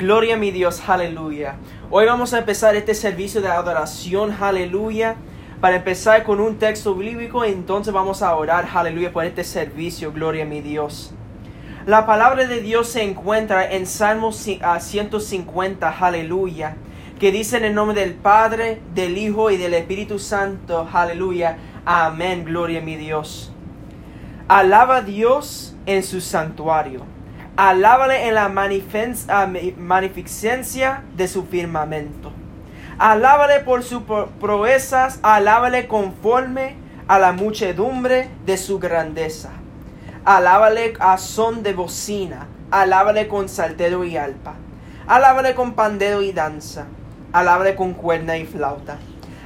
Gloria a mi Dios, aleluya. Hoy vamos a empezar este servicio de adoración, aleluya. Para empezar con un texto bíblico, entonces vamos a orar, aleluya, por este servicio, gloria a mi Dios. La palabra de Dios se encuentra en Salmo 150, aleluya, que dice en el nombre del Padre, del Hijo y del Espíritu Santo, aleluya. Amén, gloria a mi Dios. Alaba a Dios en su santuario Alábale en la magnificencia de su firmamento. Alábale por sus proezas, alábale conforme a la muchedumbre de su grandeza. Alábale a son de bocina, alábale con saltero y alpa. Alábale con pandero y danza, alábale con cuerna y flauta.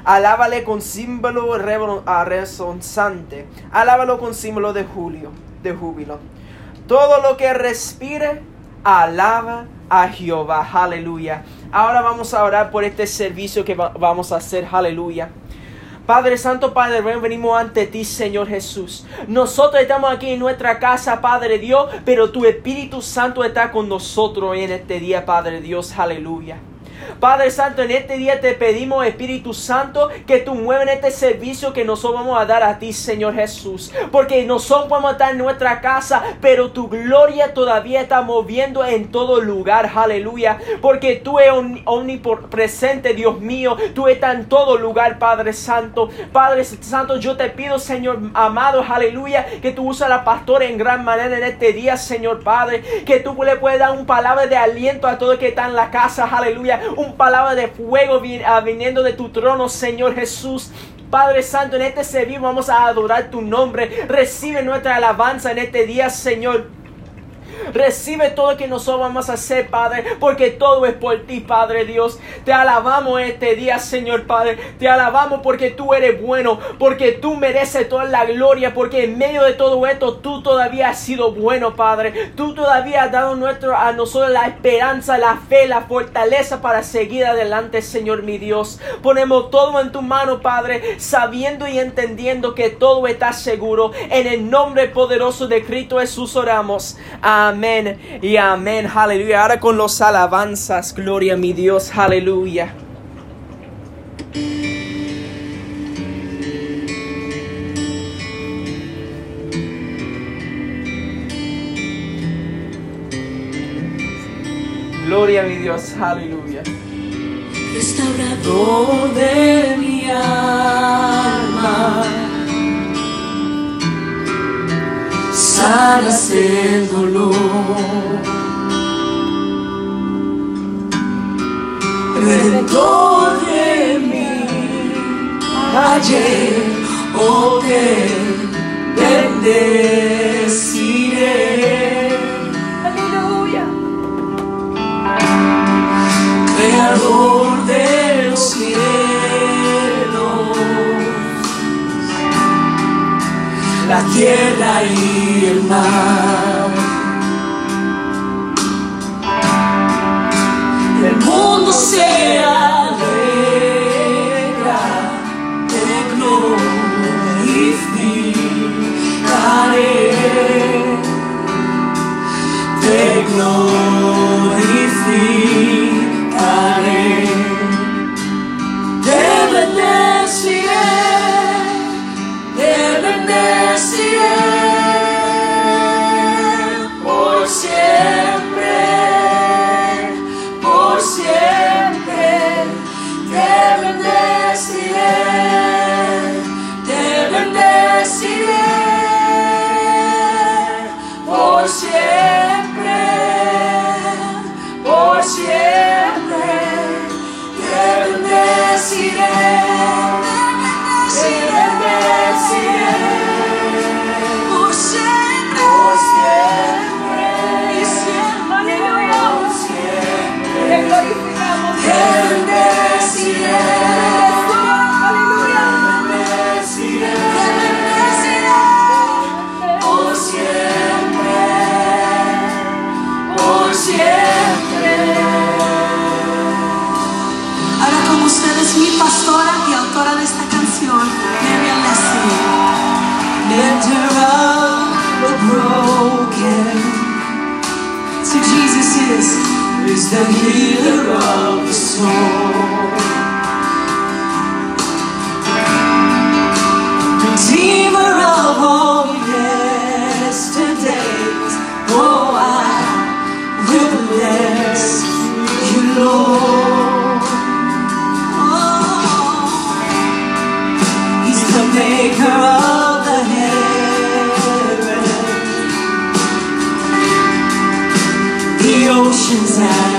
Alábale con símbolo resonante, alábalo con símbolo de julio, de júbilo todo lo que respire, alaba a Jehová. Aleluya. Ahora vamos a orar por este servicio que vamos a hacer. Aleluya. Padre Santo, Padre, venimos ante ti, Señor Jesús. Nosotros estamos aquí en nuestra casa, Padre Dios, pero tu Espíritu Santo está con nosotros en este día, Padre Dios. Aleluya. Padre Santo, en este día te pedimos, Espíritu Santo, que tú muevas este servicio que nosotros vamos a dar a ti, Señor Jesús. Porque nosotros podemos estar en nuestra casa, pero tu gloria todavía está moviendo en todo lugar. Aleluya. Porque tú eres omnipresente, Dios mío. Tú estás en todo lugar, Padre Santo. Padre Santo, yo te pido, Señor amado, aleluya, que tú uses a la pastora en gran manera en este día, Señor Padre. Que tú le puedas dar un palabra de aliento a todo el que está en la casa, aleluya un palabra de fuego ah, viniendo de tu trono, Señor Jesús. Padre Santo, en este servicio vamos a adorar tu nombre. Recibe nuestra alabanza en este día, Señor. Recibe todo que nosotros vamos a hacer, Padre, porque todo es por ti, Padre Dios. Te alabamos este día, Señor Padre. Te alabamos porque tú eres bueno, porque tú mereces toda la gloria, porque en medio de todo esto tú todavía has sido bueno, Padre. Tú todavía has dado nuestro, a nosotros la esperanza, la fe, la fortaleza para seguir adelante, Señor mi Dios. Ponemos todo en tu mano, Padre, sabiendo y entendiendo que todo está seguro. En el nombre poderoso de Cristo Jesús oramos. Amén. Amén y amén. Aleluya. Ahora con los alabanzas. Gloria a mi Dios. Aleluya. Gloria a mi Dios. Aleluya. Restaurador de mi alma sanas el dolor. Redentor de mí, ayer o te bendeciré. Aleluya. Creador de los cielos, la tierra y el mar. El mundo se patience out.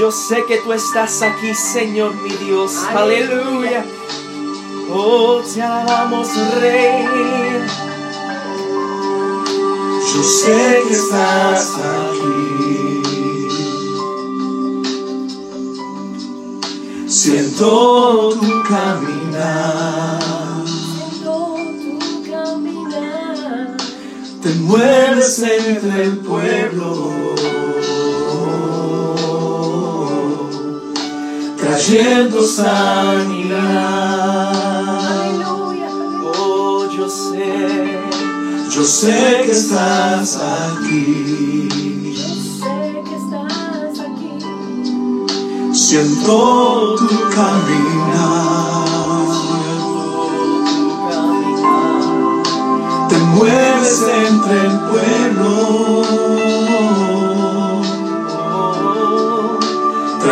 Yo sé que tú estás aquí, Señor mi Dios. Aleluya. Oh, te alabamos, Rey. Yo sé que estás aquí. Siento tu caminar, Siento tu caminar. te mueves entre el pueblo, trayendo sanidad. Oh, yo sé. Yo sé que estás aquí. Sé que estás aquí. Siento tu caminar, te mueves entre el pueblo,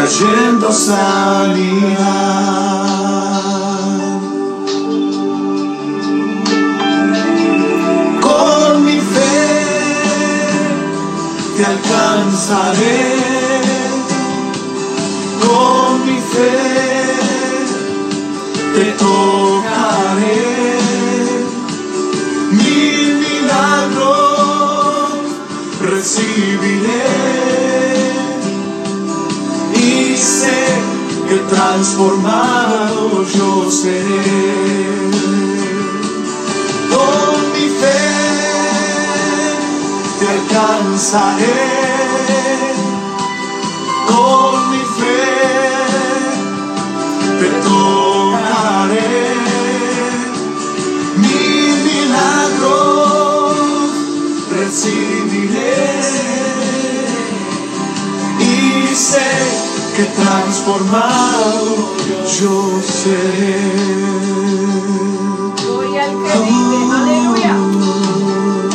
trayendo sanidad. Con mi fe te alcanzaré con mi fe te tocaré. Transformado yo seré. Con mi fe te alcanzaré que transformado yo seré. Gloria al que vive. Aleluya.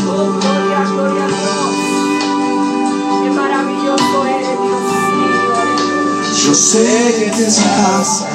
Oh, gloria, gloria a Dios. Qué maravilloso eres, Dios mío. Yo sé que estás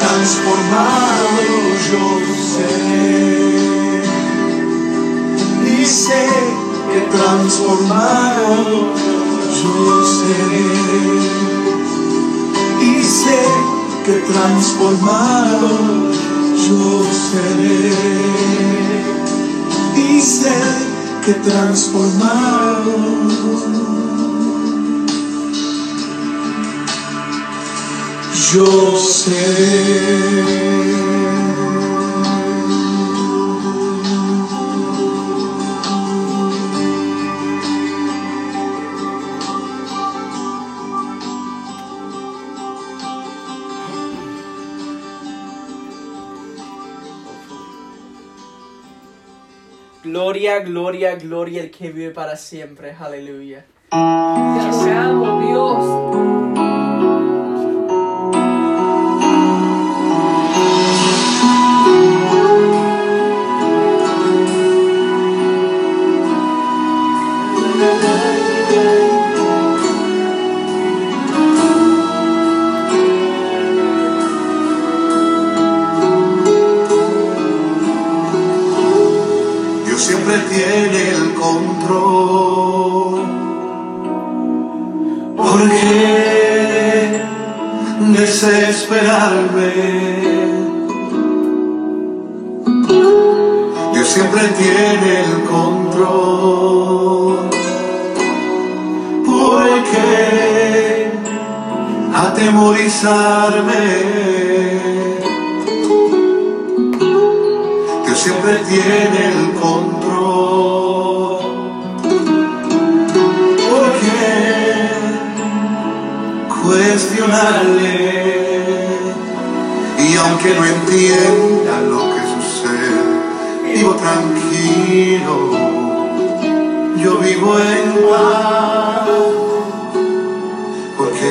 transformado yo seré y sé que transformado yo seré y sé que transformado yo seré. Y sé que transformado yo seré. Gloria, gloria, gloria el que vive para siempre. Aleluya. Te adoramos, Dios. Atemorizarme? Dios siempre tiene el control. ¿Por qué cuestionarle? Y aunque no entienda lo que sucede, vivo tranquilo. Yo vivo en paz.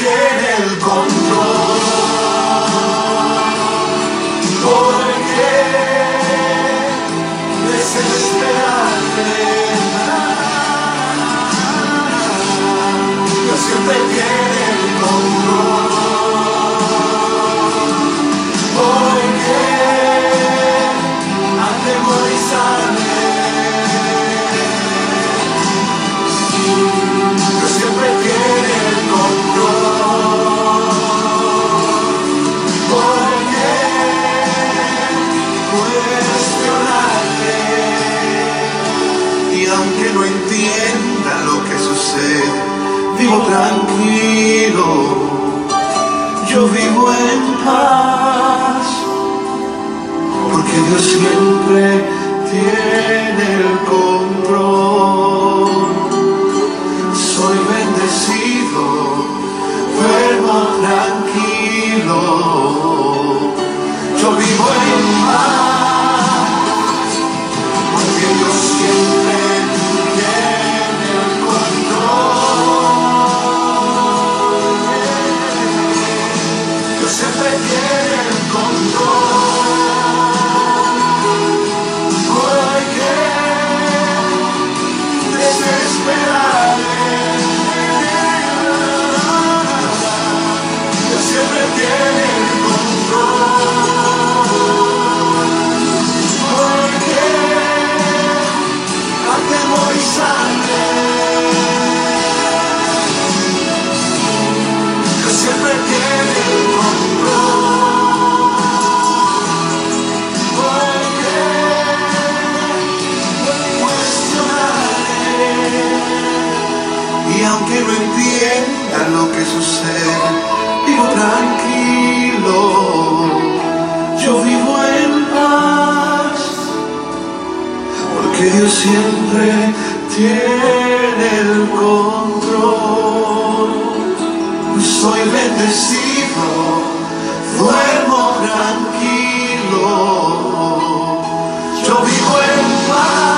tiene el control. Aunque no entienda lo que sucede, vivo tranquilo. Yo vivo en paz. Porque Dios siempre tiene el control soy bendecido, duermo tranquilo, yo vivo en paz, no entienda lo que sucede, vivo tranquilo, yo vivo en paz, porque Dios siempre tiene el control. Soy bendecido, duermo tranquilo, yo vivo en paz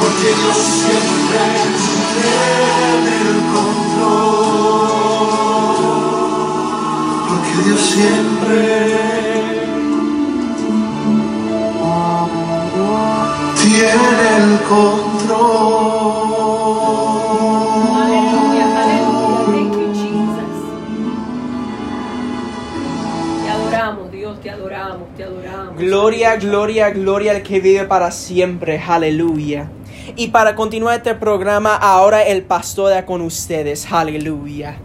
porque Dios siempre tiene el control. Porque Dios siempre tiene el control. Aleluya, aleluya. You, Jesus. Te adoramos, Dios, te adoramos, te adoramos. Gloria, gloria, gloria al que vive para siempre. Aleluya. Y para continuar este programa, ahora el pastor da con ustedes. Aleluya.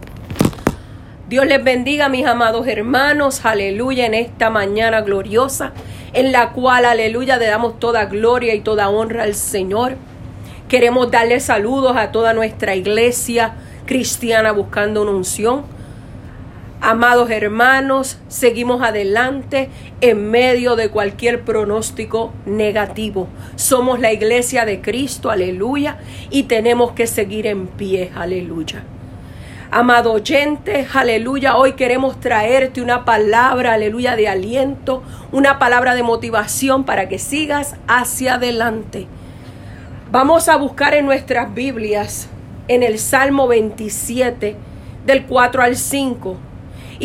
Dios les bendiga, mis amados hermanos, aleluya, en esta mañana gloriosa, en la cual, aleluya, le damos toda gloria y toda honra al Señor. Queremos darle saludos a toda nuestra iglesia cristiana buscando una unción. Amados hermanos, seguimos adelante en medio de cualquier pronóstico negativo. Somos la iglesia de Cristo, aleluya, y tenemos que seguir en pie, aleluya. Amado oyente, aleluya, hoy queremos traerte una palabra, aleluya, de aliento, una palabra de motivación para que sigas hacia adelante. Vamos a buscar en nuestras Biblias, en el Salmo 27, del 4 al 5.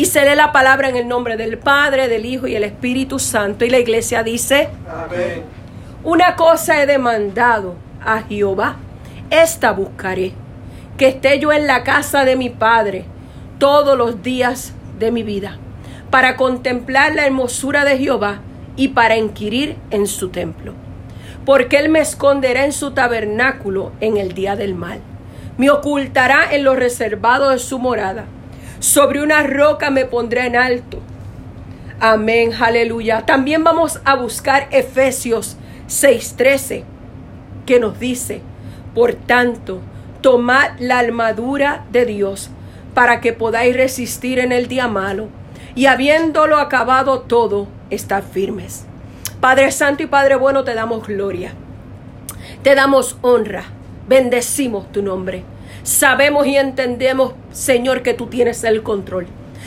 Y se lee la palabra en el nombre del Padre, del Hijo y el Espíritu Santo. Y la iglesia dice, Amén. una cosa he demandado a Jehová, esta buscaré, que esté yo en la casa de mi Padre todos los días de mi vida, para contemplar la hermosura de Jehová y para inquirir en su templo. Porque Él me esconderá en su tabernáculo en el día del mal, me ocultará en lo reservado de su morada, sobre una roca me pondré en alto. Amén, aleluya. También vamos a buscar Efesios 6:13, que nos dice, por tanto, tomad la armadura de Dios para que podáis resistir en el día malo y habiéndolo acabado todo, estar firmes. Padre Santo y Padre Bueno, te damos gloria, te damos honra, bendecimos tu nombre. Sabemos y entendemos, Señor, que tú tienes el control.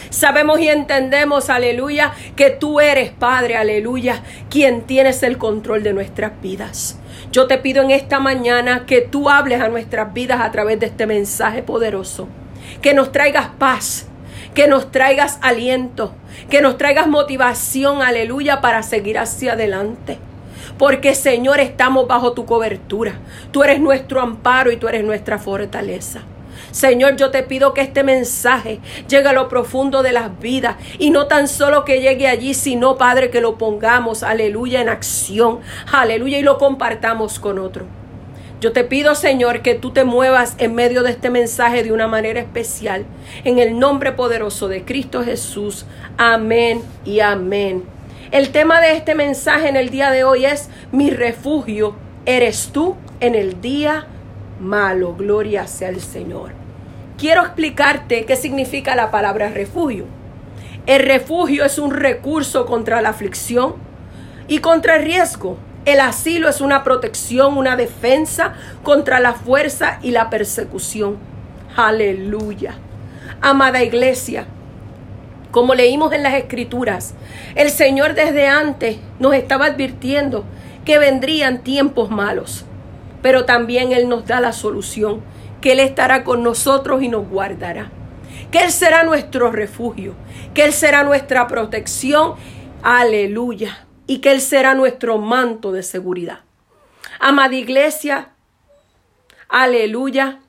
Sabemos y entendemos, aleluya, que tú eres, Padre, aleluya, quien tienes el control de nuestras vidas. Yo te pido en esta mañana que tú hables a nuestras vidas a través de este mensaje poderoso. Que nos traigas paz, que nos traigas aliento, que nos traigas motivación, aleluya, para seguir hacia adelante. Porque Señor, estamos bajo tu cobertura. Tú eres nuestro amparo y tú eres nuestra fortaleza. Señor, yo te pido que este mensaje llegue a lo profundo de las vidas y no tan solo que llegue allí, sino, Padre, que lo pongamos, aleluya, en acción, aleluya, y lo compartamos con otro. Yo te pido, Señor, que tú te muevas en medio de este mensaje de una manera especial. En el nombre poderoso de Cristo Jesús. Amén y amén. El tema de este mensaje en el día de hoy es mi refugio eres tú en el día malo. Gloria sea el Señor. Quiero explicarte qué significa la palabra refugio. El refugio es un recurso contra la aflicción y contra el riesgo. El asilo es una protección, una defensa contra la fuerza y la persecución. Aleluya. Amada iglesia, como leímos en las escrituras, el Señor desde antes nos estaba advirtiendo que vendrían tiempos malos, pero también Él nos da la solución, que Él estará con nosotros y nos guardará, que Él será nuestro refugio, que Él será nuestra protección, aleluya, y que Él será nuestro manto de seguridad. Amada iglesia, aleluya,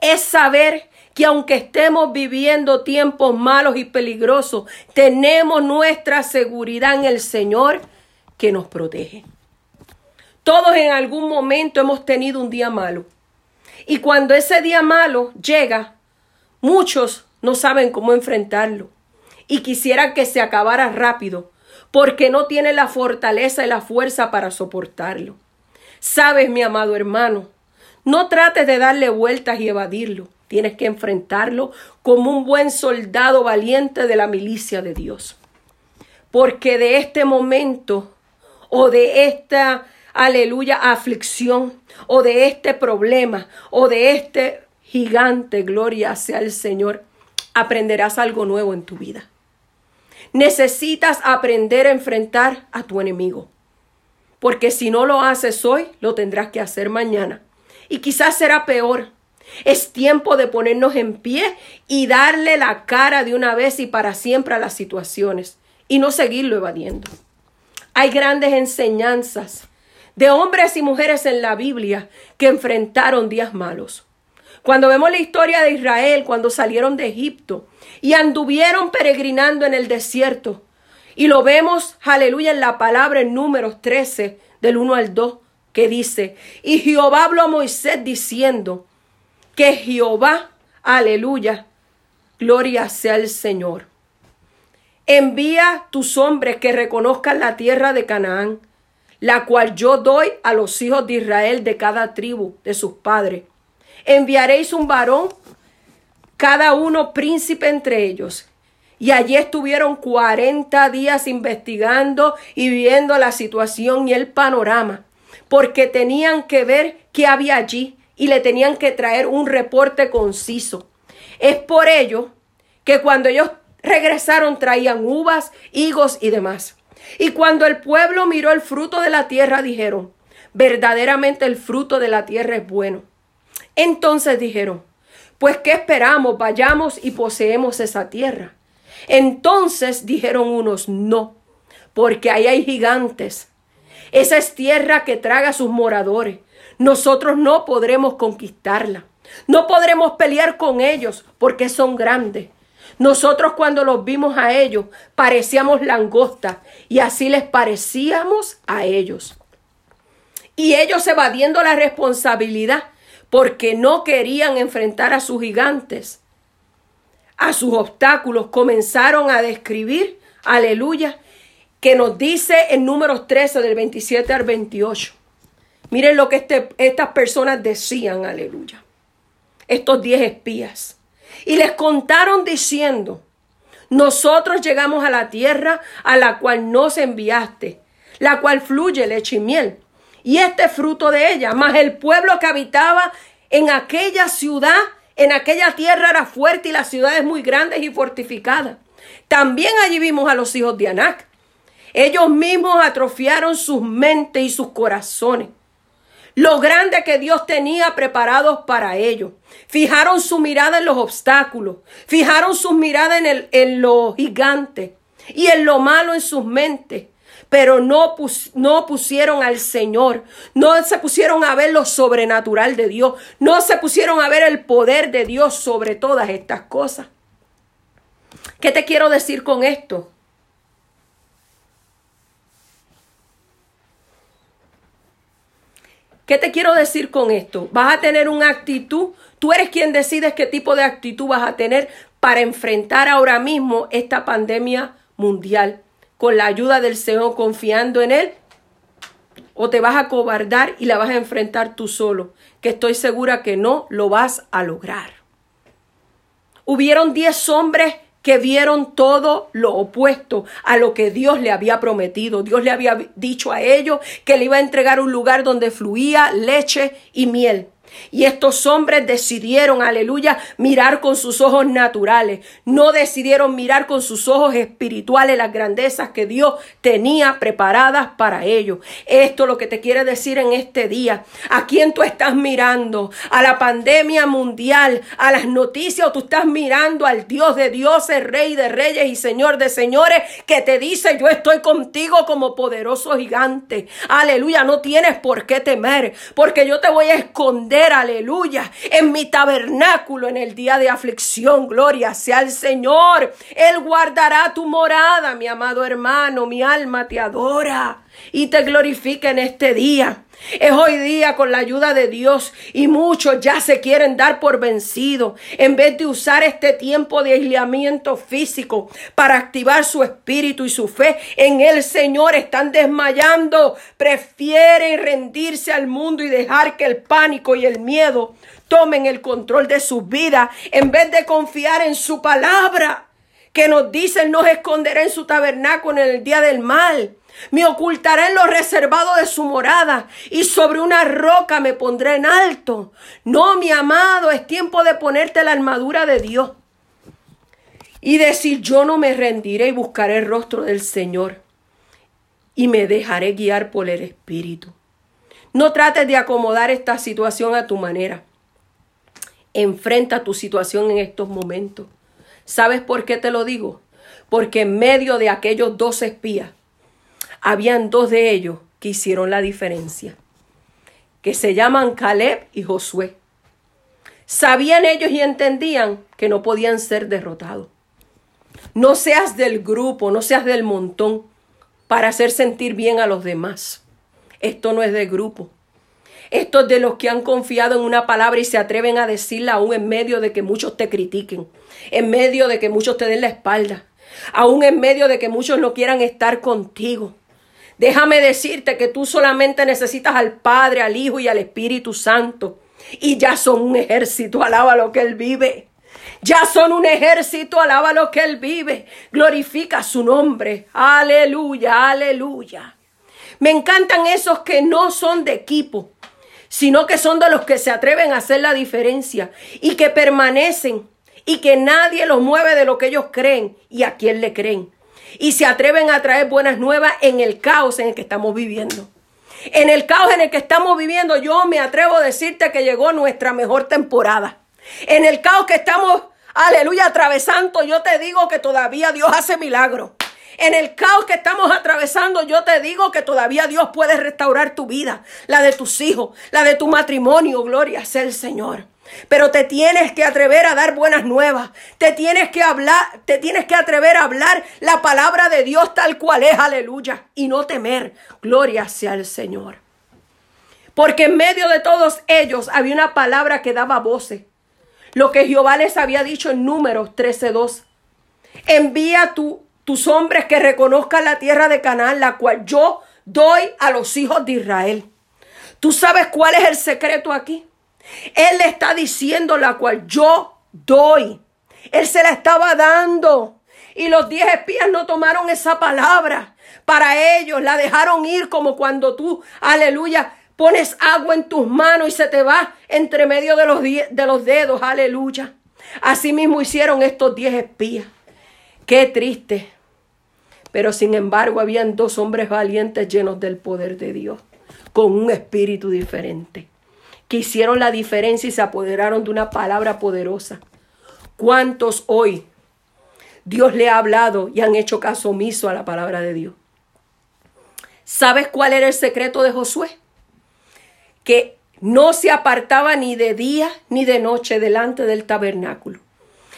es saber que aunque estemos viviendo tiempos malos y peligrosos, tenemos nuestra seguridad en el Señor que nos protege. Todos en algún momento hemos tenido un día malo. Y cuando ese día malo llega, muchos no saben cómo enfrentarlo. Y quisieran que se acabara rápido, porque no tienen la fortaleza y la fuerza para soportarlo. Sabes, mi amado hermano, no trates de darle vueltas y evadirlo. Tienes que enfrentarlo como un buen soldado valiente de la milicia de Dios. Porque de este momento o de esta, aleluya, aflicción o de este problema o de este gigante, gloria sea el Señor, aprenderás algo nuevo en tu vida. Necesitas aprender a enfrentar a tu enemigo. Porque si no lo haces hoy, lo tendrás que hacer mañana. y quizás será peor. Es tiempo de ponernos en pie y darle la cara de una vez y para siempre a las situaciones y no seguirlo evadiendo. Hay grandes enseñanzas de hombres y mujeres en la Biblia que enfrentaron días malos. Cuando vemos la historia de Israel, cuando salieron de Egipto y anduvieron peregrinando en el desierto, y lo vemos, aleluya, en la palabra en números 13, del 1 al 2, que dice, y Jehová habló a Moisés diciendo, que Jehová, aleluya, gloria sea el Señor. Envía tus hombres que reconozcan la tierra de Canaán, la cual yo doy a los hijos de Israel de cada tribu de sus padres. Enviaréis un varón, cada uno príncipe entre ellos. Y allí estuvieron cuarenta días investigando y viendo la situación y el panorama, porque tenían que ver qué había allí y le tenían que traer un reporte conciso. Es por ello que cuando ellos regresaron traían uvas, higos y demás. Y cuando el pueblo miró el fruto de la tierra, dijeron, verdaderamente el fruto de la tierra es bueno. Entonces dijeron, pues ¿qué esperamos? Vayamos y poseemos esa tierra. Entonces dijeron unos, no, porque ahí hay gigantes. Esa es tierra que traga a sus moradores. Nosotros no podremos conquistarla. No podremos pelear con ellos porque son grandes. Nosotros cuando los vimos a ellos parecíamos langostas y así les parecíamos a ellos. Y ellos evadiendo la responsabilidad porque no querían enfrentar a sus gigantes, a sus obstáculos, comenzaron a describir, aleluya, que nos dice en números 13 del 27 al 28. Miren lo que este, estas personas decían, aleluya. Estos diez espías. Y les contaron diciendo, nosotros llegamos a la tierra a la cual nos enviaste, la cual fluye leche y miel. Y este fruto de ella, más el pueblo que habitaba en aquella ciudad, en aquella tierra era fuerte y las ciudades muy grandes y fortificadas. También allí vimos a los hijos de Anac. Ellos mismos atrofiaron sus mentes y sus corazones lo grande que Dios tenía preparados para ellos. Fijaron su mirada en los obstáculos, fijaron su mirada en, el, en lo gigante y en lo malo en sus mentes. Pero no, no pusieron al Señor, no se pusieron a ver lo sobrenatural de Dios, no se pusieron a ver el poder de Dios sobre todas estas cosas. ¿Qué te quiero decir con esto? ¿Qué te quiero decir con esto? Vas a tener una actitud, tú eres quien decides qué tipo de actitud vas a tener para enfrentar ahora mismo esta pandemia mundial con la ayuda del Señor, confiando en Él. O te vas a cobardar y la vas a enfrentar tú solo, que estoy segura que no lo vas a lograr. Hubieron diez hombres que vieron todo lo opuesto a lo que Dios le había prometido. Dios le había dicho a ellos que le iba a entregar un lugar donde fluía leche y miel. Y estos hombres decidieron, aleluya, mirar con sus ojos naturales. No decidieron mirar con sus ojos espirituales las grandezas que Dios tenía preparadas para ellos. Esto es lo que te quiere decir en este día. ¿A quién tú estás mirando? ¿A la pandemia mundial? ¿A las noticias? ¿O tú estás mirando al Dios de dioses, Rey de reyes y Señor de señores que te dice yo estoy contigo como poderoso gigante? Aleluya, no tienes por qué temer porque yo te voy a esconder aleluya, en mi tabernáculo en el día de aflicción. Gloria sea al Señor. Él guardará tu morada, mi amado hermano. Mi alma te adora y te glorifica en este día. Es hoy día con la ayuda de Dios y muchos ya se quieren dar por vencido en vez de usar este tiempo de aislamiento físico para activar su espíritu y su fe en el Señor. Están desmayando, prefieren rendirse al mundo y dejar que el pánico y el miedo tomen el control de su vida en vez de confiar en su palabra que nos dice no esconderá en su tabernáculo en el día del mal me ocultaré en lo reservado de su morada y sobre una roca me pondré en alto. No, mi amado, es tiempo de ponerte la armadura de Dios y decir yo no me rendiré y buscaré el rostro del Señor y me dejaré guiar por el Espíritu. No trates de acomodar esta situación a tu manera. Enfrenta tu situación en estos momentos. ¿Sabes por qué te lo digo? Porque en medio de aquellos dos espías, habían dos de ellos que hicieron la diferencia, que se llaman Caleb y Josué. Sabían ellos y entendían que no podían ser derrotados. No seas del grupo, no seas del montón para hacer sentir bien a los demás. Esto no es de grupo. Esto es de los que han confiado en una palabra y se atreven a decirla aún en medio de que muchos te critiquen, en medio de que muchos te den la espalda, aún en medio de que muchos no quieran estar contigo. Déjame decirte que tú solamente necesitas al Padre, al Hijo y al Espíritu Santo. Y ya son un ejército, alaba lo que Él vive. Ya son un ejército, alaba lo que Él vive. Glorifica su nombre. Aleluya, aleluya. Me encantan esos que no son de equipo, sino que son de los que se atreven a hacer la diferencia y que permanecen y que nadie los mueve de lo que ellos creen y a quién le creen. Y se atreven a traer buenas nuevas en el caos en el que estamos viviendo. En el caos en el que estamos viviendo, yo me atrevo a decirte que llegó nuestra mejor temporada. En el caos que estamos, aleluya, atravesando, yo te digo que todavía Dios hace milagros. En el caos que estamos atravesando, yo te digo que todavía Dios puede restaurar tu vida, la de tus hijos, la de tu matrimonio. Gloria sea el Señor. Pero te tienes que atrever a dar buenas nuevas. Te tienes que hablar, te tienes que atrever a hablar la palabra de Dios tal cual es, aleluya, y no temer. Gloria sea el Señor. Porque en medio de todos ellos había una palabra que daba voces. Lo que Jehová les había dicho en Números 13:2. Envía tu, tus hombres que reconozcan la tierra de Canaán, la cual yo doy a los hijos de Israel. ¿Tú sabes cuál es el secreto aquí? Él le está diciendo la cual yo doy. Él se la estaba dando. Y los diez espías no tomaron esa palabra para ellos. La dejaron ir como cuando tú, aleluya, pones agua en tus manos y se te va entre medio de los, de los dedos. Aleluya. Así mismo hicieron estos diez espías. Qué triste. Pero sin embargo habían dos hombres valientes llenos del poder de Dios, con un espíritu diferente que hicieron la diferencia y se apoderaron de una palabra poderosa. ¿Cuántos hoy Dios le ha hablado y han hecho caso omiso a la palabra de Dios? ¿Sabes cuál era el secreto de Josué? Que no se apartaba ni de día ni de noche delante del tabernáculo.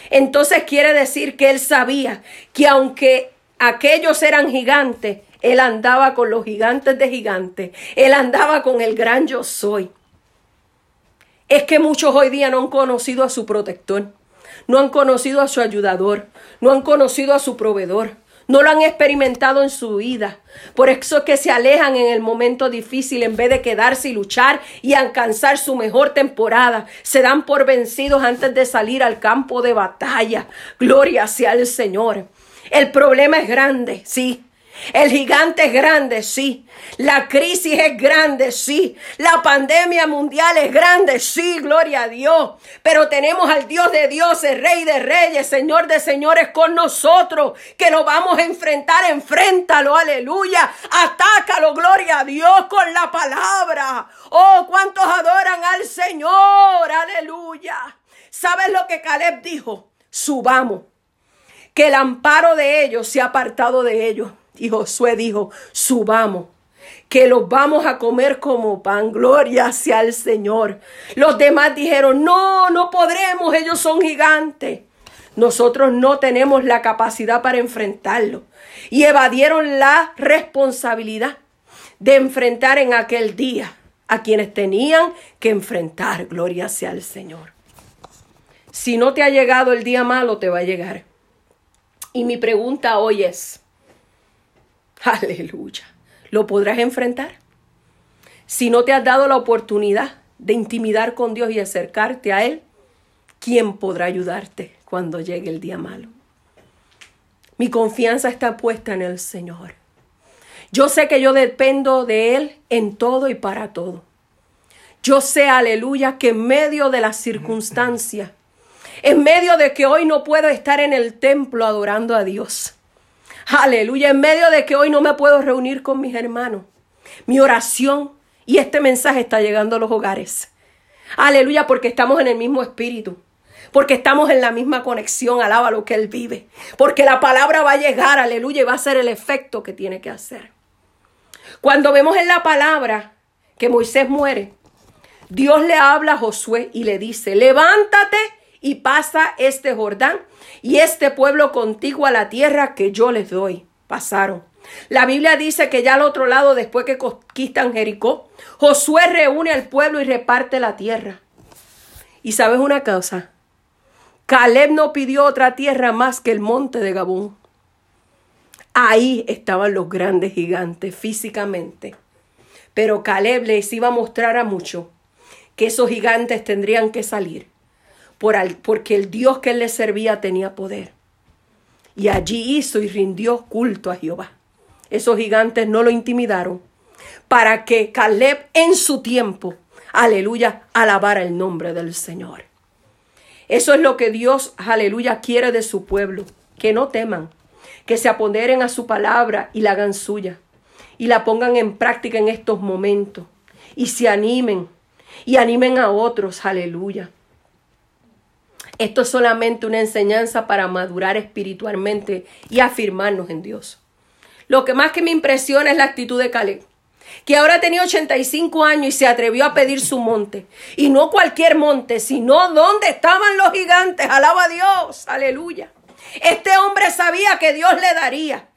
Entonces quiere decir que él sabía que aunque aquellos eran gigantes, él andaba con los gigantes de gigantes, él andaba con el gran yo soy. Es que muchos hoy día no han conocido a su protector, no han conocido a su ayudador, no han conocido a su proveedor, no lo han experimentado en su vida. Por eso es que se alejan en el momento difícil en vez de quedarse y luchar y alcanzar su mejor temporada. Se dan por vencidos antes de salir al campo de batalla. Gloria sea al Señor. El problema es grande, sí. El gigante es grande, sí. La crisis es grande, sí. La pandemia mundial es grande, sí, gloria a Dios. Pero tenemos al Dios de dioses, Rey de reyes, Señor de señores con nosotros, que lo vamos a enfrentar. Enfréntalo, aleluya. Atácalo, gloria a Dios, con la palabra. Oh, cuántos adoran al Señor, aleluya. ¿Sabes lo que Caleb dijo? Subamos. Que el amparo de ellos se ha apartado de ellos. Y Josué dijo, subamos que los vamos a comer como pan. Gloria sea al Señor. Los demás dijeron, no, no podremos, ellos son gigantes. Nosotros no tenemos la capacidad para enfrentarlo. Y evadieron la responsabilidad de enfrentar en aquel día a quienes tenían que enfrentar. Gloria sea al Señor. Si no te ha llegado el día malo, te va a llegar. Y mi pregunta hoy es, Aleluya. ¿Lo podrás enfrentar? Si no te has dado la oportunidad de intimidar con Dios y acercarte a Él, ¿quién podrá ayudarte cuando llegue el día malo? Mi confianza está puesta en el Señor. Yo sé que yo dependo de Él en todo y para todo. Yo sé, aleluya, que en medio de las circunstancias, en medio de que hoy no puedo estar en el templo adorando a Dios, Aleluya, en medio de que hoy no me puedo reunir con mis hermanos. Mi oración Y este mensaje está llegando a los hogares. Aleluya, porque estamos en el mismo espíritu. Porque estamos en la misma conexión, alaba lo que Él vive. Porque la palabra va a llegar, aleluya, y va a hacer el efecto que tiene que hacer. Cuando vemos en la palabra que Moisés muere, Dios le habla a Josué y le dice, levántate y pasa este Jordán y este pueblo contigo a la tierra que yo les doy. Pasaron. La Biblia dice que ya al otro lado, después que conquistan Jericó, Josué reúne al pueblo y reparte la tierra. Y sabes una cosa, Caleb no pidió otra tierra más que el monte de Gabón. Ahí estaban los grandes gigantes físicamente. Pero Caleb les iba a mostrar a muchos que esos gigantes tendrían que salir porque el Dios que les servía tenía poder. Y allí hizo y rindió culto a Jehová. Esos gigantes no lo intimidaron para que Caleb en su tiempo, aleluya, alabara el nombre del Señor. Eso es lo que Dios, aleluya, quiere de su pueblo, que no teman, que se apoderen a su palabra y la hagan suya, y la pongan en práctica en estos momentos, y se animen, y animen a otros, aleluya. Esto es solamente una enseñanza para madurar espiritualmente y afirmarnos en Dios. Lo que más que me impresiona es la actitud de Caleb, que ahora tenía 85 años y se atrevió a pedir su monte. Y no cualquier monte, sino donde estaban los gigantes. Alaba a Dios, aleluya. Este hombre sabía que Dios le daría.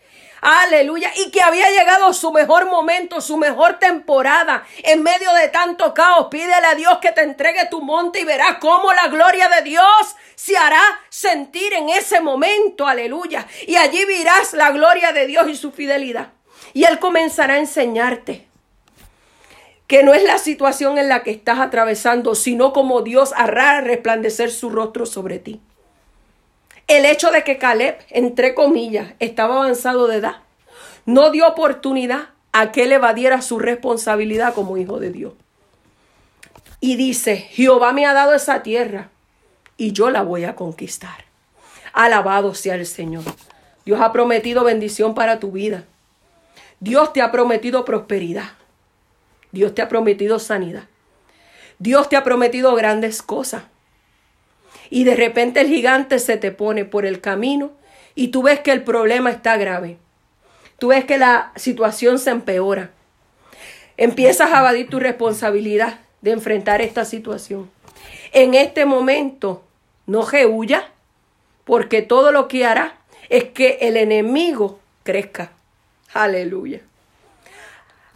Aleluya. Y que había llegado su mejor momento, su mejor temporada. En medio de tanto caos, pídele a Dios que te entregue tu monte y verás cómo la gloria de Dios se hará sentir en ese momento. Aleluya. Y allí verás la gloria de Dios y su fidelidad. Y Él comenzará a enseñarte que no es la situación en la que estás atravesando, sino como Dios hará resplandecer su rostro sobre ti. El hecho de que Caleb, entre comillas, estaba avanzado de edad, no dio oportunidad a que él evadiera su responsabilidad como hijo de Dios. Y dice, Jehová me ha dado esa tierra y yo la voy a conquistar. Alabado sea el Señor. Dios ha prometido bendición para tu vida. Dios te ha prometido prosperidad. Dios te ha prometido sanidad. Dios te ha prometido grandes cosas y de repente el gigante se te pone por el camino y tú ves que el problema está grave. Tú ves que la situación se empeora. Empiezas a evadir tu responsabilidad de enfrentar esta situación. En este momento, no huya, porque todo lo que hará es que el enemigo crezca. Aleluya.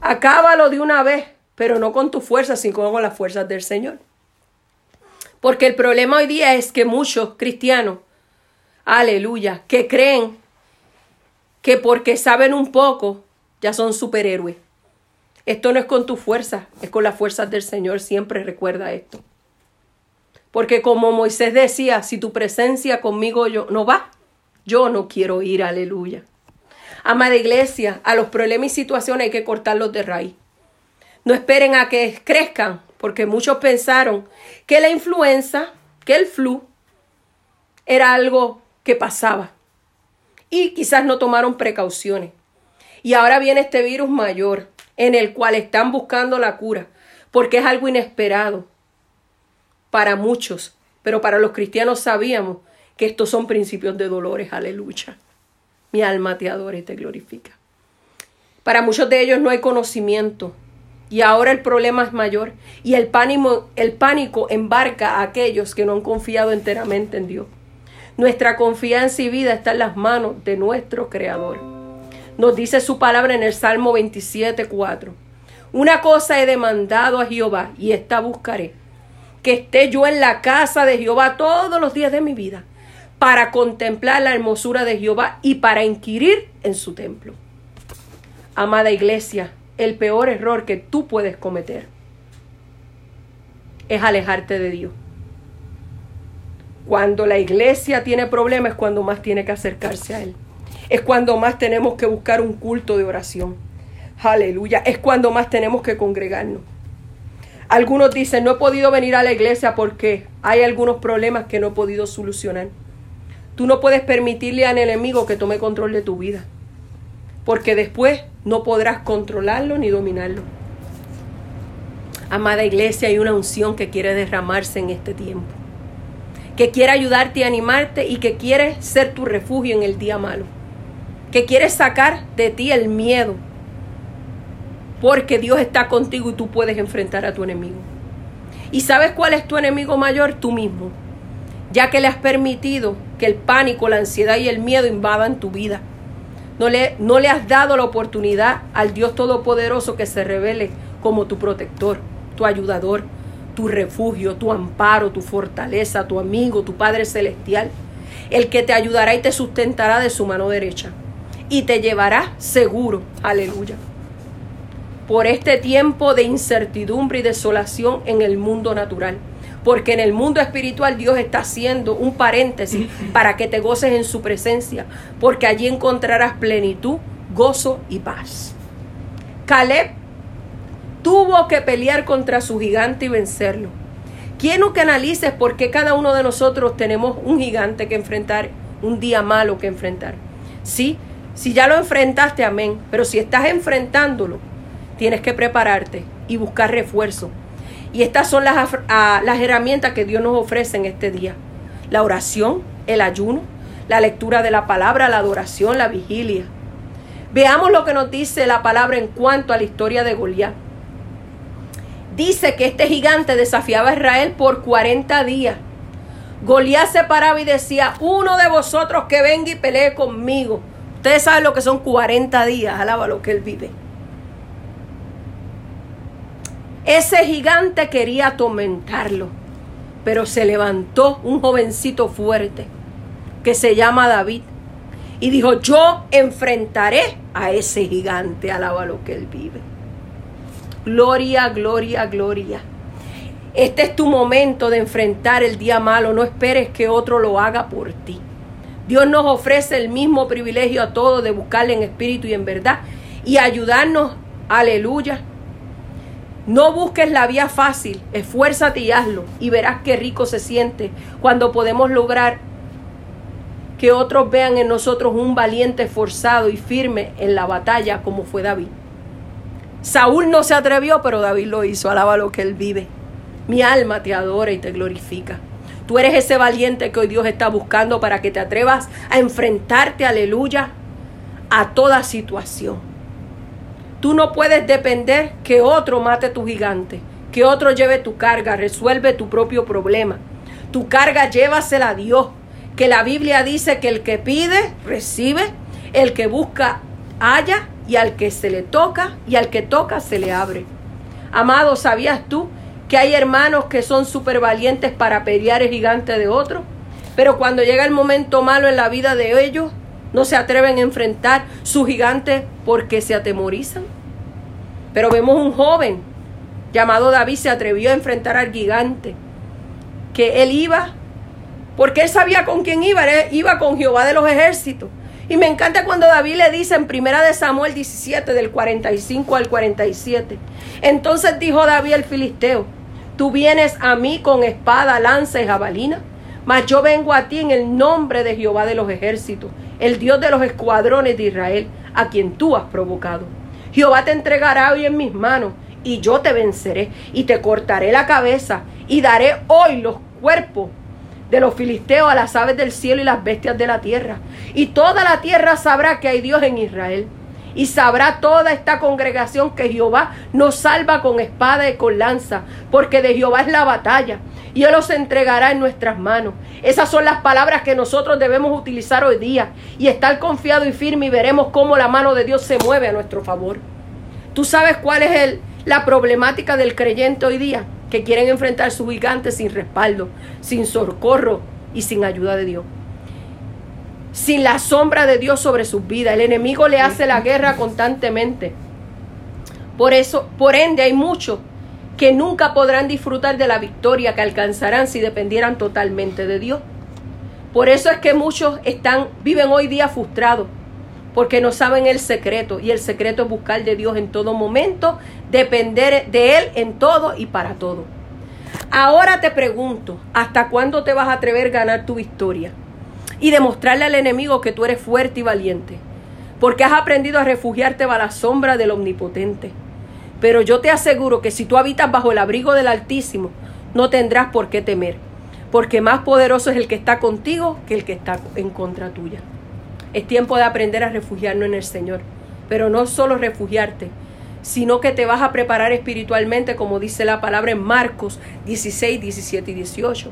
Acábalo de una vez, pero no con tu fuerza, sino con las fuerzas del Señor. Porque el problema hoy día es que muchos cristianos, aleluya, que creen que porque saben un poco, ya son superhéroes. Esto no es con tu fuerza, es con las fuerzas del Señor. Siempre recuerda esto. Porque como Moisés decía, si tu presencia conmigo yo, no va, yo no quiero ir, aleluya. Amada iglesia, a los problemas y situaciones hay que cortarlos de raíz. No esperen a que crezcan porque muchos pensaron que la influenza, que el flu, era algo que pasaba. Y quizás no tomaron precauciones. Y ahora viene este virus mayor, en el cual están buscando la cura, porque es algo inesperado para muchos, pero para los cristianos sabíamos que estos son principios de dolores, aleluya. Mi alma te adora y te glorifica. Para muchos de ellos no hay conocimiento, y ahora el problema es mayor y el pánico, embarca a aquellos que no han confiado enteramente en Dios. Nuestra confianza y vida está en las manos de nuestro Creador. Nos dice su palabra en el Salmo 27, 4. Una cosa he demandado a Jehová y esta buscaré, que esté yo en la casa de Jehová todos los días de mi vida, para contemplar la hermosura de Jehová y para inquirir en su templo. Amada iglesia, el peor error que tú puedes cometer es alejarte de Dios. Cuando la iglesia tiene problemas es cuando más tiene que acercarse a Él. Es cuando más tenemos que buscar un culto de oración. Aleluya. Es cuando más tenemos que congregarnos. Algunos dicen, no he podido venir a la iglesia porque hay algunos problemas que no he podido solucionar. Tú no puedes permitirle al enemigo que tome control de tu vida porque después no podrás controlarlo ni dominarlo. Amada iglesia, hay una unción que quiere derramarse en este tiempo, que quiere ayudarte y animarte y que quiere ser tu refugio en el día malo, que quiere sacar de ti el miedo, porque Dios está contigo y tú puedes enfrentar a tu enemigo. ¿Y sabes cuál es tu enemigo mayor? Tú mismo, ya que le has permitido que el pánico, la ansiedad y el miedo invadan tu vida. No le, no le has dado la oportunidad al Dios Todopoderoso que se revele como tu protector, tu ayudador, tu refugio, tu amparo, tu fortaleza, tu amigo, tu Padre Celestial, el que te ayudará y te sustentará de su mano derecha y te llevará seguro. Aleluya por este tiempo de incertidumbre y desolación en el mundo natural. Porque en el mundo espiritual Dios está haciendo un paréntesis para que te goces en su presencia, porque allí encontrarás plenitud, gozo y paz. Caleb tuvo que pelear contra su gigante y vencerlo. Quiero que analices por qué cada uno de nosotros tenemos un gigante que enfrentar, un día malo que enfrentar. Sí, si ya lo enfrentaste, amén, pero si estás enfrentándolo, tienes que prepararte y buscar refuerzo. Y estas son las, las herramientas que Dios nos ofrece en este día. La oración, el ayuno, la lectura de la palabra, la adoración, la vigilia. Veamos lo que nos dice la palabra en cuanto a la historia de Goliat. Dice que este gigante desafiaba a Israel por 40 días. Goliat se paraba y decía, uno de vosotros que venga y pelee conmigo. Ustedes saben lo que son 40 días, alaba lo que él vive. Ese gigante quería atormentarlo, pero se levantó un jovencito fuerte que se llama David y dijo, yo enfrentaré a ese gigante, alaba lo que él vive. Gloria, gloria, gloria. Este es tu momento de enfrentar el día malo, no esperes que otro lo haga por ti. Dios nos ofrece el mismo privilegio a todos de buscarle en espíritu y en verdad y ayudarnos, aleluya, no busques la vía fácil, esfuérzate y hazlo y verás qué rico se siente cuando podemos lograr que otros vean en nosotros un valiente esforzado y firme en la batalla como fue David. Saúl no se atrevió, pero David lo hizo, alaba lo que él vive. Mi alma te adora y te glorifica. Tú eres ese valiente que hoy Dios está buscando para que te atrevas a enfrentarte, aleluya, a toda situación. Tú no puedes depender que otro mate tu gigante, que otro lleve tu carga, resuelve tu propio problema. Tu carga llévasela a Dios, que la Biblia dice que el que pide, recibe, el que busca, halla, y al que se le toca, y al que toca, se le abre. Amado, ¿sabías tú que hay hermanos que son súper valientes para pelear el gigante de otro? Pero cuando llega el momento malo en la vida de ellos, no se atreven a enfrentar su gigante porque se atemorizan. Pero vemos un joven llamado David se atrevió a enfrentar al gigante, que él iba, porque él sabía con quién iba, él iba con Jehová de los ejércitos. Y me encanta cuando David le dice en primera de Samuel 17, del 45 al 47. Entonces dijo David el filisteo, tú vienes a mí con espada, lanza y jabalina, mas yo vengo a ti en el nombre de Jehová de los ejércitos, el Dios de los escuadrones de Israel, a quien tú has provocado. Jehová te entregará hoy en mis manos, y yo te venceré, y te cortaré la cabeza, y daré hoy los cuerpos de los filisteos a las aves del cielo y las bestias de la tierra. Y toda la tierra sabrá que hay Dios en Israel. Y sabrá toda esta congregación que Jehová nos salva con espada y con lanza, porque de Jehová es la batalla y Él los entregará en nuestras manos. Esas son las palabras que nosotros debemos utilizar hoy día y estar confiado y firme y veremos cómo la mano de Dios se mueve a nuestro favor. ¿Tú sabes cuál es el, la problemática del creyente hoy día? Que quieren enfrentar su gigante sin respaldo, sin socorro y sin ayuda de Dios. Sin la sombra de Dios sobre sus vidas. El enemigo le hace la guerra constantemente. Por eso, por ende, hay muchos que nunca podrán disfrutar de la victoria que alcanzarán si dependieran totalmente de Dios. Por eso es que muchos están, viven hoy día frustrados, porque no saben el secreto, y el secreto es buscar de Dios en todo momento, depender de Él en todo y para todo. Ahora te pregunto, ¿hasta cuándo te vas a atrever a ganar tu victoria? Y demostrarle al enemigo que tú eres fuerte y valiente, porque has aprendido a refugiarte bajo la sombra del omnipotente Pero yo te aseguro que si tú habitas bajo el abrigo del Altísimo, no tendrás por qué temer, porque más poderoso es el que está contigo que el que está en contra tuya. Es tiempo de aprender a refugiarnos en el Señor, pero no solo refugiarte, sino que te vas a preparar espiritualmente, como dice la palabra en Marcos 16, 17 y 18.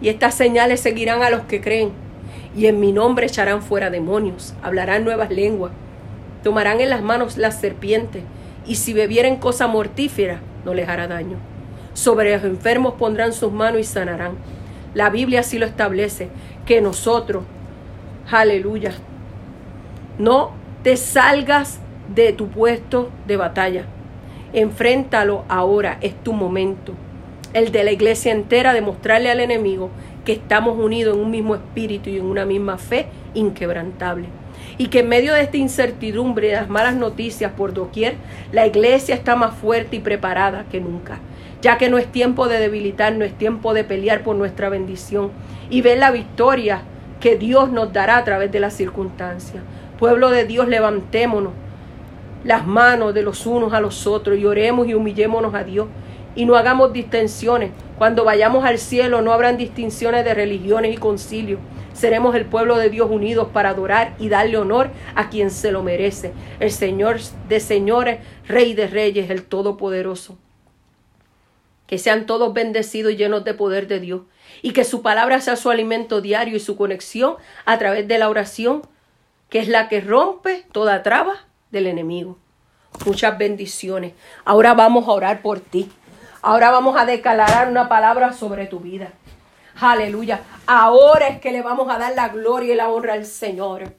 Y estas señales seguirán a los que creen, y en mi nombre echarán fuera demonios, hablarán nuevas lenguas, tomarán en las manos las serpientes, y si bebieren cosa mortífera, no les hará daño. Sobre los enfermos pondrán sus manos y sanarán. La Biblia así lo establece, que nosotros, aleluya, no te salgas de tu puesto de batalla. Enfréntalo ahora, es tu momento. El de la iglesia entera, demostrarle al enemigo que estamos unidos en un mismo espíritu y en una misma fe inquebrantable. Y que en medio de esta incertidumbre y las malas noticias por doquier, la iglesia está más fuerte y preparada que nunca. Ya que no es tiempo de debilitar, no es tiempo de pelear por nuestra bendición y ver la victoria que Dios nos dará a través de las circunstancias. Pueblo de Dios, levantémonos las manos de los unos a los otros y oremos y humillémonos a Dios y no hagamos distinciones. Cuando vayamos al cielo no habrán distinciones de religiones y concilios. Seremos el pueblo de Dios unidos para adorar y darle honor a quien se lo merece, el Señor de señores, Rey de reyes, el Todopoderoso. Que sean todos bendecidos y llenos de poder de Dios y que su palabra sea su alimento diario y su conexión a través de la oración, que es la que rompe toda traba del enemigo. Muchas bendiciones. Ahora vamos a orar por ti. Ahora vamos a declarar una palabra sobre tu vida. Aleluya. Ahora es que le vamos a dar la gloria y la honra al Señor.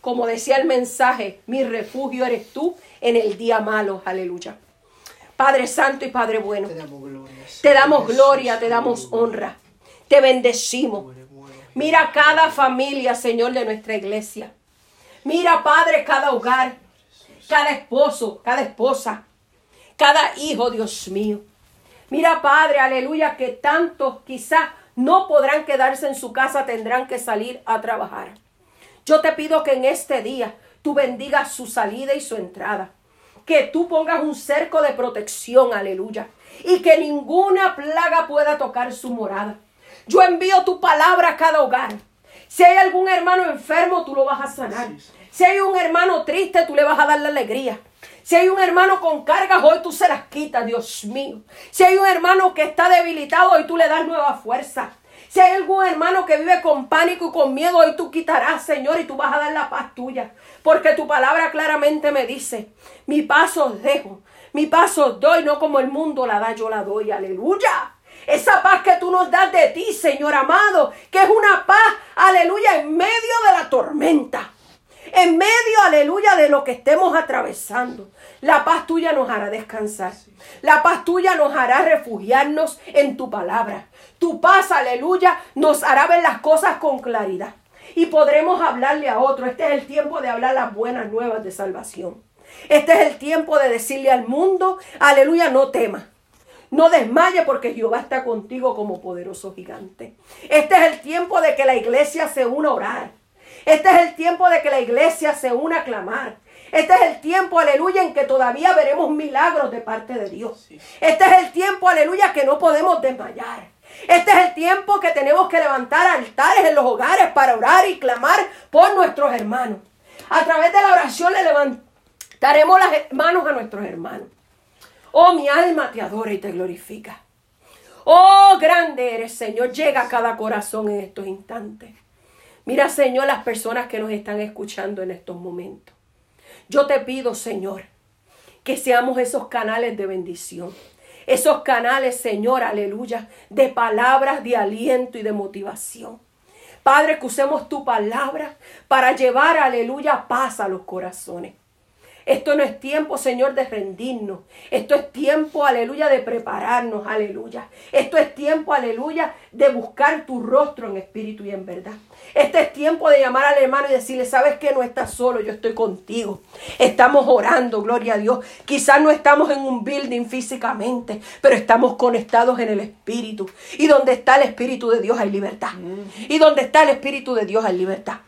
Como decía el mensaje, mi refugio eres tú en el día malo. Aleluya. Padre Santo y Padre bueno. Te damos gloria, te damos, gloria, te damos honra. Te bendecimos. Mira cada familia, Señor, de nuestra iglesia. Mira, Padre, cada hogar cada esposo, cada esposa, cada hijo, Dios mío. Mira, Padre, aleluya, que tantos quizás no podrán quedarse en su casa, tendrán que salir a trabajar. Yo te pido que en este día tú bendigas su salida y su entrada. Que tú pongas un cerco de protección, aleluya. Y que ninguna plaga pueda tocar su morada. Yo envío tu palabra a cada hogar. Si hay algún hermano enfermo, tú lo vas a sanar. Si hay un hermano triste, tú le vas a dar la alegría. Si hay un hermano con cargas, hoy tú se las quitas, Dios mío. Si hay un hermano que está debilitado, hoy tú le das nueva fuerza. Si hay algún hermano que vive con pánico y con miedo, hoy tú quitarás, Señor, y tú vas a dar la paz tuya. Porque tu palabra claramente me dice, mi paso os dejo, mi paso os doy, no como el mundo la da, yo la doy. Aleluya. Esa paz que tú nos das de ti, Señor amado, que es una paz, aleluya, en medio de la tormenta. En medio, aleluya, de lo que estemos atravesando. La paz tuya nos hará descansar. La paz tuya nos hará refugiarnos en tu palabra. Tu paz, aleluya, nos hará ver las cosas con claridad. Y podremos hablarle a otro. Este es el tiempo de hablar las buenas nuevas de salvación. Este es el tiempo de decirle al mundo, aleluya, no tema. No desmaye porque Jehová está contigo como poderoso gigante. Este es el tiempo de que la iglesia se una a orar. Este es el tiempo de que la iglesia se una a clamar. Este es el tiempo, aleluya, en que todavía veremos milagros de parte de Dios. Este es el tiempo, aleluya, que no podemos desmayar. Este es el tiempo que tenemos que levantar altares en los hogares para orar y clamar por nuestros hermanos. A través de la oración le levantaremos las manos a nuestros hermanos. Oh, mi alma te adora y te glorifica. Oh, grande eres, Señor. Llega a cada corazón en estos instantes. Mira, Señor, las personas que nos están escuchando en estos momentos. Yo te pido, Señor, que seamos esos canales de bendición. Esos canales, Señor, aleluya, de palabras de aliento y de motivación. Padre, que usemos tu palabra para llevar, aleluya, paz a los corazones. Esto no es tiempo, Señor, de rendirnos. Esto es tiempo, aleluya, de prepararnos, aleluya. Esto es tiempo, aleluya, de buscar tu rostro en espíritu y en verdad. Este es tiempo de llamar al hermano y decirle, sabes que no estás solo, yo estoy contigo. Estamos orando, gloria a Dios. Quizás no estamos en un building físicamente, pero estamos conectados en el espíritu. Y donde está el espíritu de Dios hay libertad. Y donde está el espíritu de Dios hay libertad.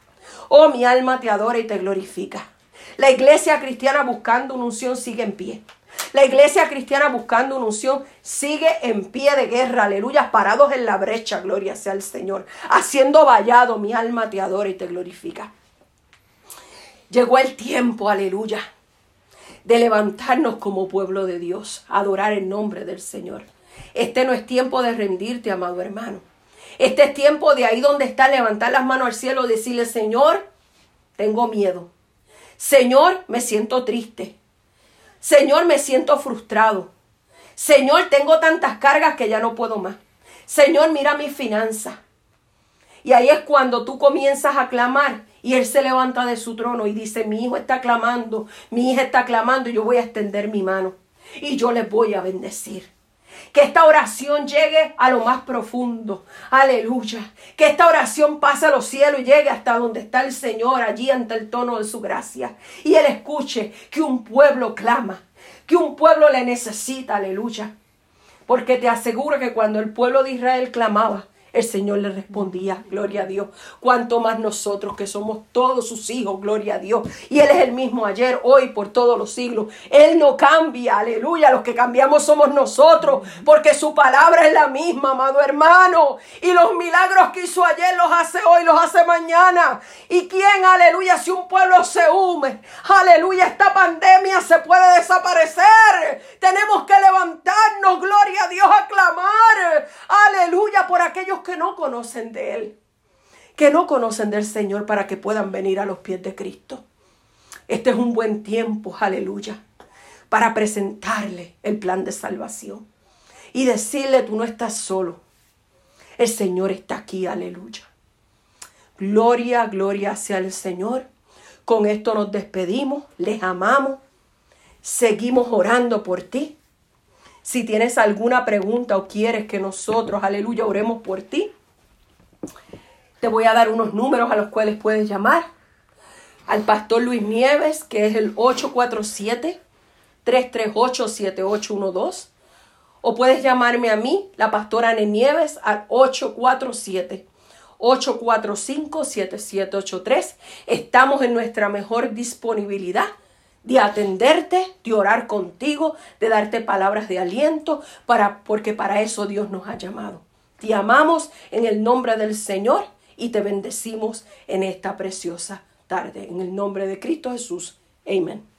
Oh, mi alma te adora y te glorifica. La iglesia cristiana buscando una unción sigue en pie. La iglesia cristiana buscando una unción sigue en pie de guerra, aleluya, parados en la brecha, gloria sea al Señor. Haciendo vallado, mi alma te adora y te glorifica. Llegó el tiempo, aleluya, de levantarnos como pueblo de Dios, adorar el nombre del Señor. Este no es tiempo de rendirte, amado hermano. Este es tiempo de ahí donde está levantar las manos al cielo y decirle, Señor, tengo miedo. Señor, me siento triste. Señor, me siento frustrado. Señor, tengo tantas cargas que ya no puedo más. Señor, mira mi finanza. Y ahí es cuando tú comienzas a clamar y Él se levanta de su trono y dice, mi hijo está clamando, mi hija está clamando y yo voy a extender mi mano y yo les voy a bendecir. Que esta oración llegue a lo más profundo. Aleluya. Que esta oración pase a los cielos y llegue hasta donde está el Señor, allí ante el tono de su gracia. Y Él escuche que un pueblo clama, que un pueblo le necesita. Aleluya. Porque te aseguro que cuando el pueblo de Israel clamaba, el Señor le respondía, gloria a Dios. Cuanto más nosotros que somos todos sus hijos, gloria a Dios. Y Él es el mismo ayer, hoy, por todos los siglos. Él no cambia, aleluya. Los que cambiamos somos nosotros, porque su palabra es la misma, amado hermano. Y los milagros que hizo ayer los hace hoy, los hace mañana. ¿Y quién, aleluya, si un pueblo se hume? Aleluya, esta pandemia se puede desaparecer. Tenemos que levantarnos, gloria a Dios, a clamar. Aleluya, por aquellos que no conocen de Él, que no conocen del Señor para que puedan venir a los pies de Cristo. Este es un buen tiempo, aleluya, para presentarle el plan de salvación y decirle, tú no estás solo, el Señor está aquí, aleluya. Gloria, gloria sea el Señor. Con esto nos despedimos, les amamos, seguimos orando por ti. Si tienes alguna pregunta o quieres que nosotros, aleluya, oremos por ti, te voy a dar unos números a los cuales puedes llamar. Al pastor Luis Nieves, que es el 847-338-7812. O puedes llamarme a mí, la pastora Ane Nieves, al 847. 845-7783. Estamos en nuestra mejor disponibilidad de atenderte, de orar contigo, de darte palabras de aliento, para, porque para eso Dios nos ha llamado. Te amamos en el nombre del Señor y te bendecimos en esta preciosa tarde. En el nombre de Cristo Jesús. Amén.